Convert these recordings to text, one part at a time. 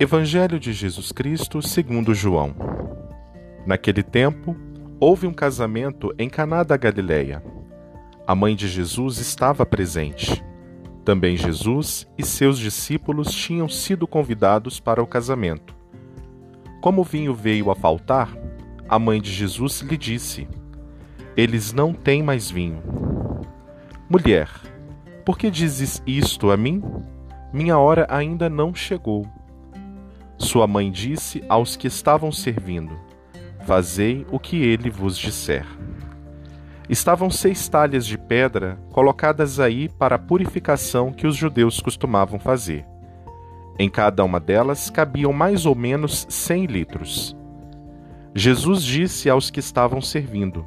Evangelho de Jesus Cristo segundo João. Naquele tempo, houve um casamento em Caná da Galileia. A mãe de Jesus estava presente. Também Jesus e seus discípulos tinham sido convidados para o casamento. Como o vinho veio a faltar, a mãe de Jesus lhe disse: Eles não têm mais vinho. Mulher, por que dizes isto a mim? Minha hora ainda não chegou. Sua mãe disse aos que estavam servindo: Fazei o que ele vos disser. Estavam seis talhas de pedra colocadas aí para a purificação que os judeus costumavam fazer. Em cada uma delas cabiam mais ou menos cem litros. Jesus disse aos que estavam servindo: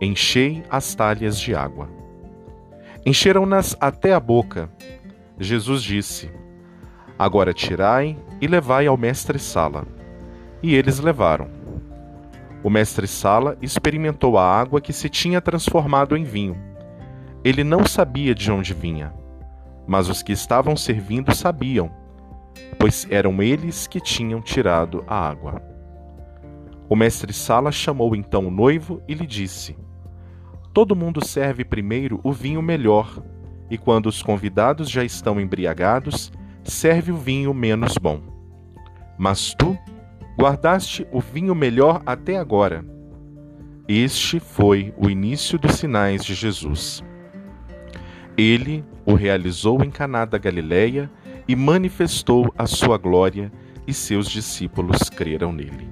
Enchei as talhas de água. Encheram-nas até a boca. Jesus disse: Agora tirai e levai ao mestre-sala. E eles levaram. O mestre-sala experimentou a água que se tinha transformado em vinho. Ele não sabia de onde vinha, mas os que estavam servindo sabiam, pois eram eles que tinham tirado a água. O mestre-sala chamou então o noivo e lhe disse: Todo mundo serve primeiro o vinho melhor, e quando os convidados já estão embriagados, serve o vinho menos bom. Mas tu guardaste o vinho melhor até agora. Este foi o início dos sinais de Jesus. Ele o realizou em Caná da Galileia e manifestou a sua glória, e seus discípulos creram nele.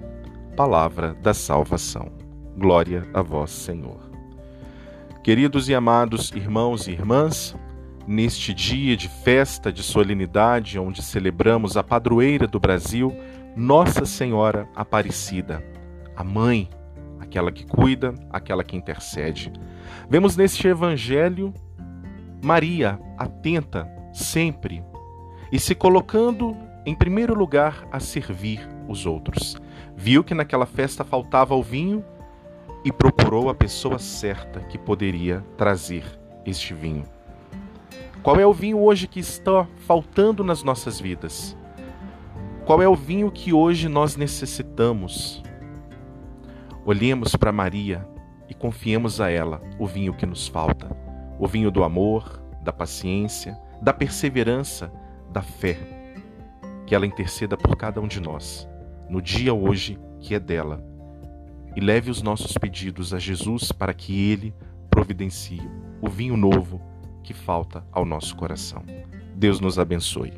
Palavra da salvação. Glória a vós, Senhor. Queridos e amados irmãos e irmãs, neste dia de festa, de solenidade, onde celebramos a padroeira do Brasil, Nossa Senhora Aparecida, a mãe, aquela que cuida, aquela que intercede. Vemos neste evangelho Maria atenta sempre e se colocando em primeiro lugar a servir os outros. Viu que naquela festa faltava o vinho e procurou a pessoa certa que poderia trazer este vinho. Qual é o vinho hoje que está faltando nas nossas vidas? Qual é o vinho que hoje nós necessitamos? Olhemos para Maria e confiemos a ela o vinho que nos falta, o vinho do amor, da paciência, da perseverança, da fé. Que ela interceda por cada um de nós, no dia hoje que é dela, e leve os nossos pedidos a Jesus para que ele providencie o vinho novo que falta ao nosso coração. Deus nos abençoe.